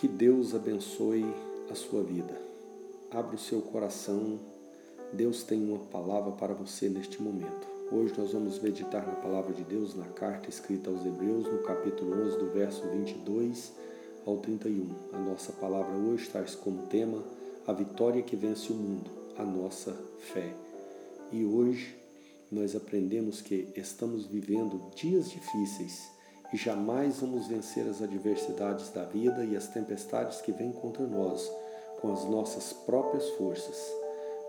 Que Deus abençoe a sua vida. Abra o seu coração. Deus tem uma palavra para você neste momento. Hoje nós vamos meditar na palavra de Deus na carta escrita aos Hebreus, no capítulo 11, do verso 22 ao 31. A nossa palavra hoje traz como tema a vitória que vence o mundo, a nossa fé. E hoje nós aprendemos que estamos vivendo dias difíceis e jamais vamos vencer as adversidades da vida e as tempestades que vêm contra nós com as nossas próprias forças.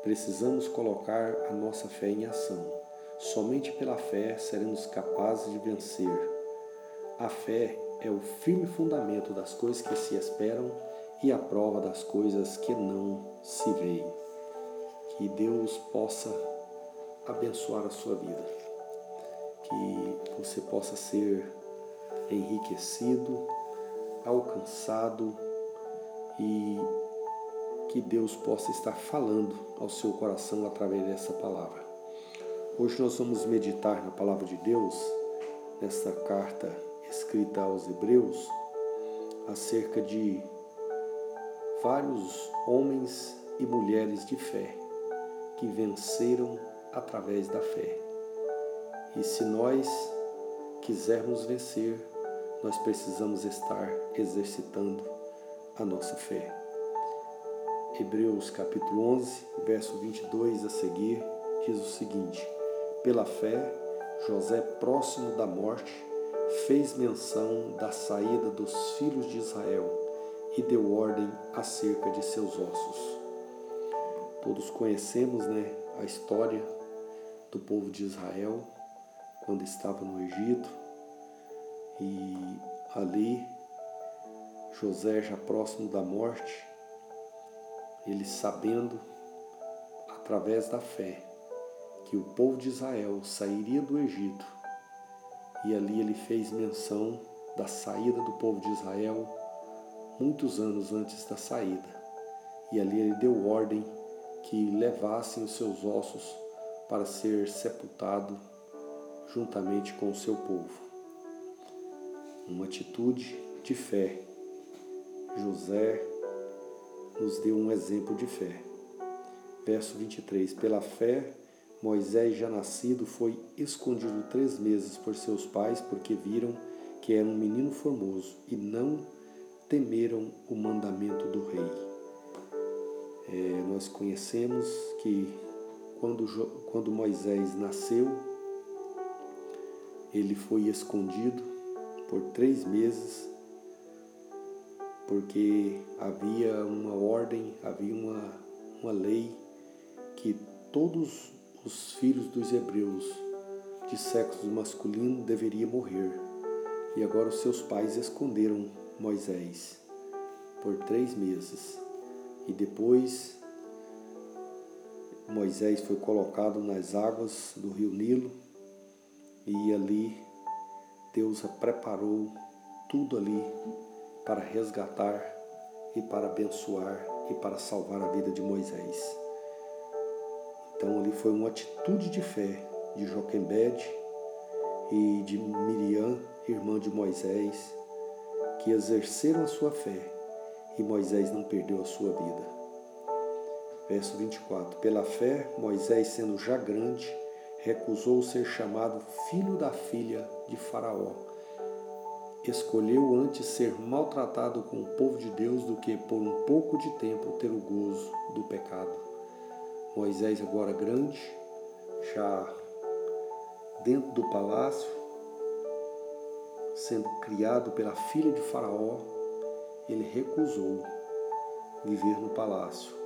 Precisamos colocar a nossa fé em ação. Somente pela fé seremos capazes de vencer. A fé é o firme fundamento das coisas que se esperam e a prova das coisas que não se veem. Que Deus possa abençoar a sua vida. Que você possa ser enriquecido, alcançado e que Deus possa estar falando ao seu coração através dessa palavra. Hoje nós vamos meditar na palavra de Deus, nesta carta escrita aos Hebreus, acerca de vários homens e mulheres de fé que venceram através da fé. E se nós quisermos vencer, nós precisamos estar exercitando a nossa fé. Hebreus capítulo 11, verso 22 a seguir, diz o seguinte: Pela fé, José, próximo da morte, fez menção da saída dos filhos de Israel e deu ordem acerca de seus ossos. Todos conhecemos né, a história do povo de Israel quando estava no Egito e ali José já próximo da morte, ele sabendo através da fé que o povo de Israel sairia do Egito e ali ele fez menção da saída do povo de Israel muitos anos antes da saída. E ali ele deu ordem que levassem os seus ossos para ser sepultado juntamente com o seu povo. Uma atitude de fé. José nos deu um exemplo de fé. Verso 23: Pela fé, Moisés, já nascido, foi escondido três meses por seus pais, porque viram que era um menino formoso e não temeram o mandamento do rei. É, nós conhecemos que quando, quando Moisés nasceu, ele foi escondido por três meses, porque havia uma ordem, havia uma, uma lei que todos os filhos dos hebreus de sexo masculino deveriam morrer. E agora os seus pais esconderam Moisés por três meses. E depois Moisés foi colocado nas águas do rio Nilo e ali Deus preparou tudo ali para resgatar e para abençoar e para salvar a vida de Moisés. Então ali foi uma atitude de fé de Joquebede e de Miriam, irmã de Moisés, que exerceram a sua fé e Moisés não perdeu a sua vida. Verso 24: Pela fé, Moisés, sendo já grande, recusou ser chamado filho da filha de Faraó. Escolheu antes ser maltratado com o povo de Deus do que por um pouco de tempo ter o gozo do pecado. Moisés, agora grande, já dentro do palácio, sendo criado pela filha de Faraó, ele recusou viver no palácio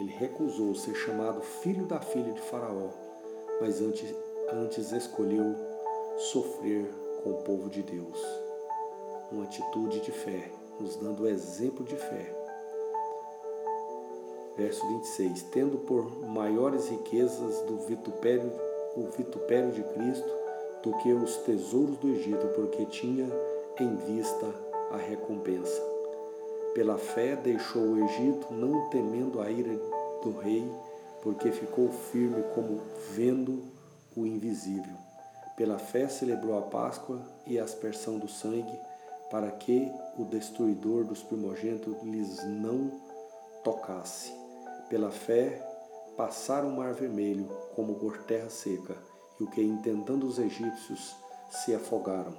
ele recusou ser chamado filho da filha de Faraó, mas antes, antes escolheu sofrer com o povo de Deus. Uma atitude de fé, nos dando exemplo de fé. Verso 26: Tendo por maiores riquezas do vitupério, o vitupério de Cristo do que os tesouros do Egito, porque tinha em vista a recompensa. Pela fé deixou o Egito, não temendo a ira do rei, porque ficou firme como vendo o invisível. Pela fé celebrou a Páscoa e a aspersão do sangue, para que o destruidor dos primogênitos lhes não tocasse. Pela fé, passaram o mar vermelho como por terra seca, e o que, intentando os egípcios, se afogaram.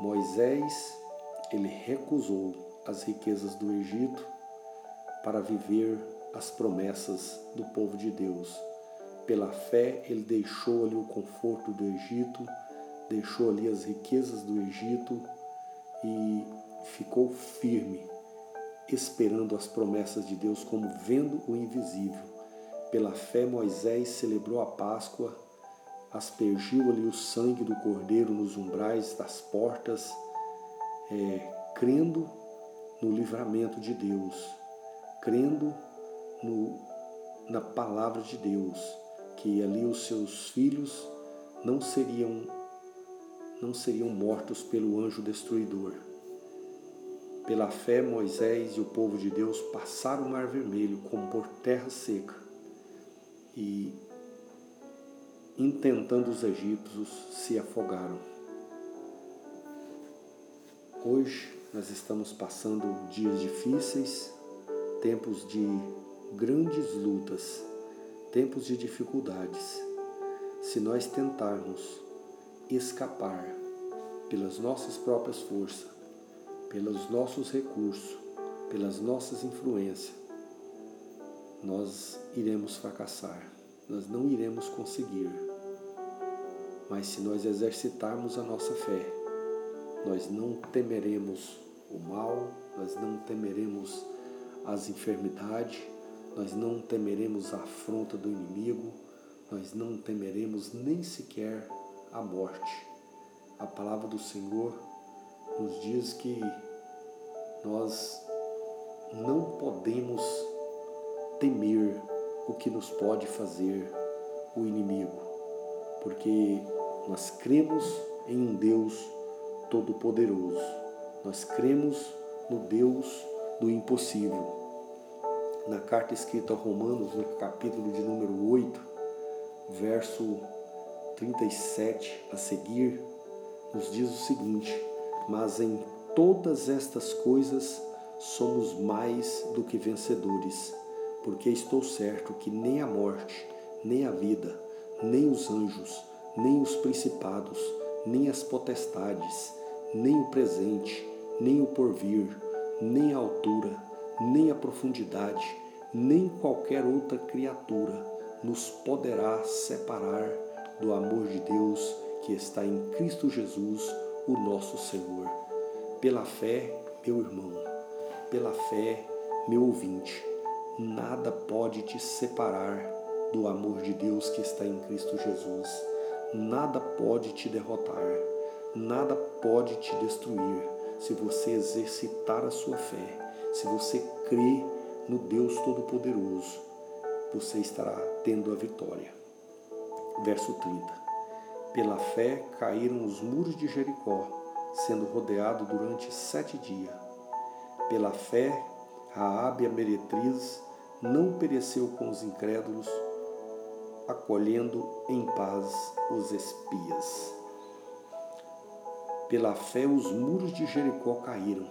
Moisés, ele recusou as riquezas do Egito para viver as promessas do povo de Deus. Pela fé, ele deixou ali o conforto do Egito, deixou ali as riquezas do Egito e ficou firme, esperando as promessas de Deus, como vendo o invisível. Pela fé, Moisés celebrou a Páscoa, aspergiu ali o sangue do cordeiro nos umbrais das portas, é, crendo no livramento de Deus, crendo no, na palavra de Deus, que ali os seus filhos não seriam não seriam mortos pelo anjo destruidor. Pela fé, Moisés e o povo de Deus passaram o mar vermelho como por terra seca e, intentando os egípcios, se afogaram. Hoje nós estamos passando dias difíceis, tempos de grandes lutas, tempos de dificuldades. Se nós tentarmos escapar pelas nossas próprias forças, pelos nossos recursos, pelas nossas influências, nós iremos fracassar, nós não iremos conseguir. Mas se nós exercitarmos a nossa fé, nós não temeremos o mal, nós não temeremos as enfermidades, nós não temeremos a afronta do inimigo, nós não temeremos nem sequer a morte. A palavra do Senhor nos diz que nós não podemos temer o que nos pode fazer o inimigo, porque nós cremos em um Deus todo-poderoso. Nós cremos no Deus do impossível. Na carta escrita aos Romanos, no capítulo de número 8, verso 37 a seguir, nos diz o seguinte: Mas em todas estas coisas somos mais do que vencedores, porque estou certo que nem a morte, nem a vida, nem os anjos, nem os principados, nem as potestades, nem o presente, nem o porvir, nem a altura, nem a profundidade, nem qualquer outra criatura nos poderá separar do amor de Deus que está em Cristo Jesus, o nosso Senhor. Pela fé, meu irmão, pela fé, meu ouvinte, nada pode te separar do amor de Deus que está em Cristo Jesus. Nada pode te derrotar, nada pode te destruir se você exercitar a sua fé, se você crer no Deus Todo-Poderoso, você estará tendo a vitória. Verso 30. Pela fé caíram os muros de Jericó, sendo rodeado durante sete dias. Pela fé, a meretriz não pereceu com os incrédulos, acolhendo em paz os espias. Pela fé, os muros de Jericó caíram.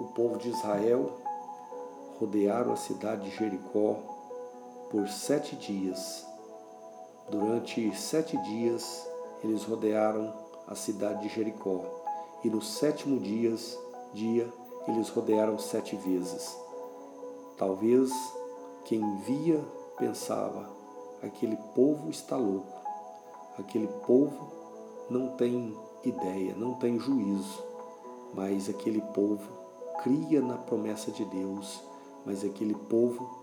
O povo de Israel rodearam a cidade de Jericó por sete dias. Durante sete dias eles rodearam a cidade de Jericó, e no sétimo dias, dia eles rodearam sete vezes. Talvez quem via pensava: aquele povo está louco, aquele povo não tem ideia, não tem juízo, mas aquele povo cria na promessa de Deus, mas aquele povo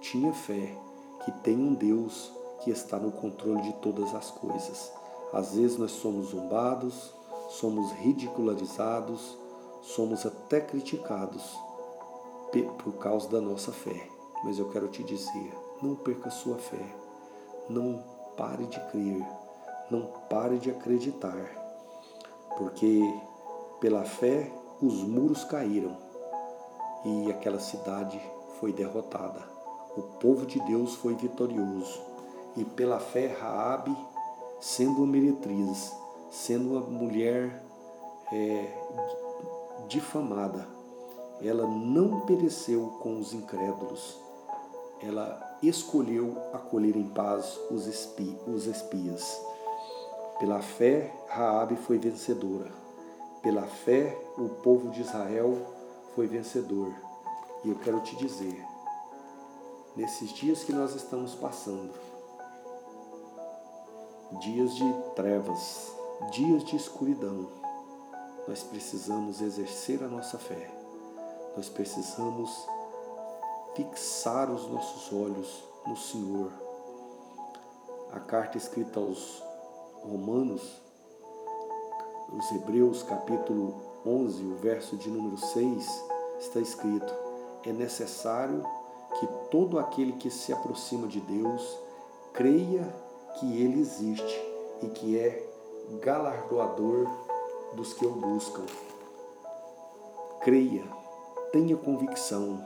tinha fé que tem um Deus que está no controle de todas as coisas. Às vezes nós somos zombados, somos ridicularizados, somos até criticados por causa da nossa fé. Mas eu quero te dizer, não perca sua fé. Não pare de crer, não pare de acreditar. Porque pela fé os muros caíram e aquela cidade foi derrotada. O povo de Deus foi vitorioso e pela fé Raabe, sendo uma meretriz, sendo uma mulher é, difamada. Ela não pereceu com os incrédulos. Ela escolheu acolher em paz os, espi, os espias. Pela fé, Raabe foi vencedora. Pela fé, o povo de Israel foi vencedor. E eu quero te dizer, nesses dias que nós estamos passando, dias de trevas, dias de escuridão, nós precisamos exercer a nossa fé. Nós precisamos fixar os nossos olhos no Senhor. A carta escrita aos Romanos, os Hebreus, capítulo 11, o verso de número 6, está escrito: É necessário que todo aquele que se aproxima de Deus creia que Ele existe e que é galardoador dos que o buscam. Creia, tenha convicção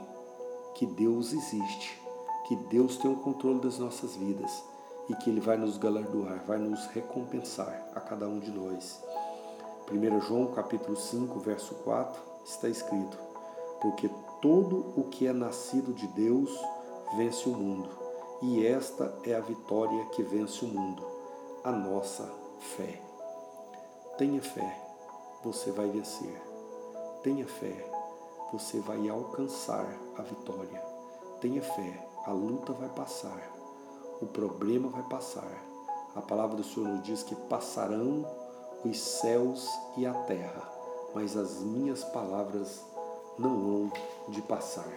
que Deus existe, que Deus tem o controle das nossas vidas e que Ele vai nos galardoar, vai nos recompensar a cada um de nós. 1 João capítulo 5, verso 4, está escrito, porque todo o que é nascido de Deus vence o mundo, e esta é a vitória que vence o mundo, a nossa fé. Tenha fé, você vai vencer. Tenha fé, você vai alcançar a vitória. Tenha fé, a luta vai passar, o problema vai passar. A palavra do Senhor nos diz que passarão os céus e a terra, mas as minhas palavras não hão de passar.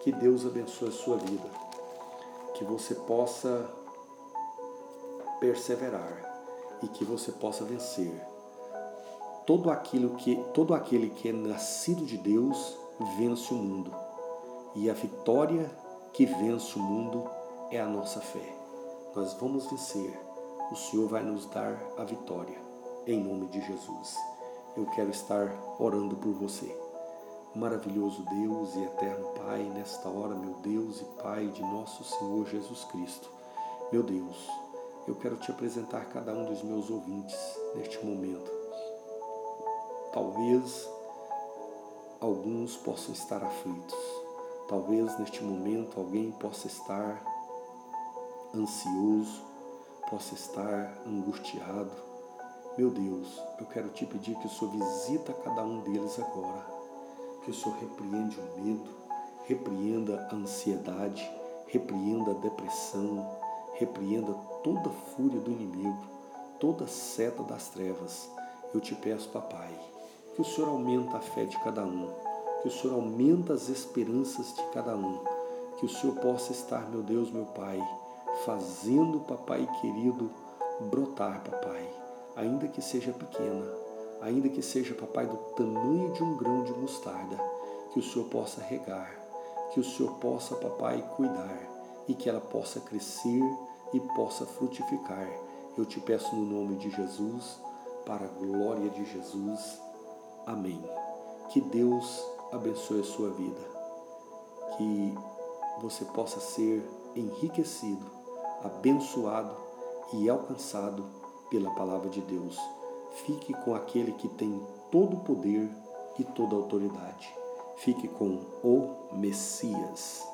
Que Deus abençoe a sua vida, que você possa perseverar e que você possa vencer. Todo, aquilo que, todo aquele que é nascido de Deus vence o mundo, e a vitória que vence o mundo é a nossa fé. Nós vamos vencer, o Senhor vai nos dar a vitória, em nome de Jesus. Eu quero estar orando por você. Maravilhoso Deus e eterno Pai, nesta hora, meu Deus e Pai de nosso Senhor Jesus Cristo. Meu Deus, eu quero te apresentar cada um dos meus ouvintes neste momento. Talvez alguns possam estar aflitos. Talvez neste momento alguém possa estar ansioso, possa estar angustiado. Meu Deus, eu quero te pedir que o Senhor visita cada um deles agora. Que o Senhor repreende o medo, repreenda a ansiedade, repreenda a depressão, repreenda toda fúria do inimigo, toda seta das trevas. Eu te peço, papai, que o Senhor aumenta a fé de cada um, que o Senhor aumenta as esperanças de cada um, que o Senhor possa estar, meu Deus, meu Pai, fazendo, papai querido, brotar, papai, ainda que seja pequena, ainda que seja, papai, do tamanho de um grão de mostarda, que o Senhor possa regar, que o Senhor possa, papai, cuidar e que ela possa crescer e possa frutificar. Eu te peço no nome de Jesus, para a glória de Jesus. Amém. Que Deus abençoe a sua vida. Que você possa ser enriquecido, abençoado e alcançado pela palavra de Deus. Fique com aquele que tem todo o poder e toda a autoridade. Fique com o Messias.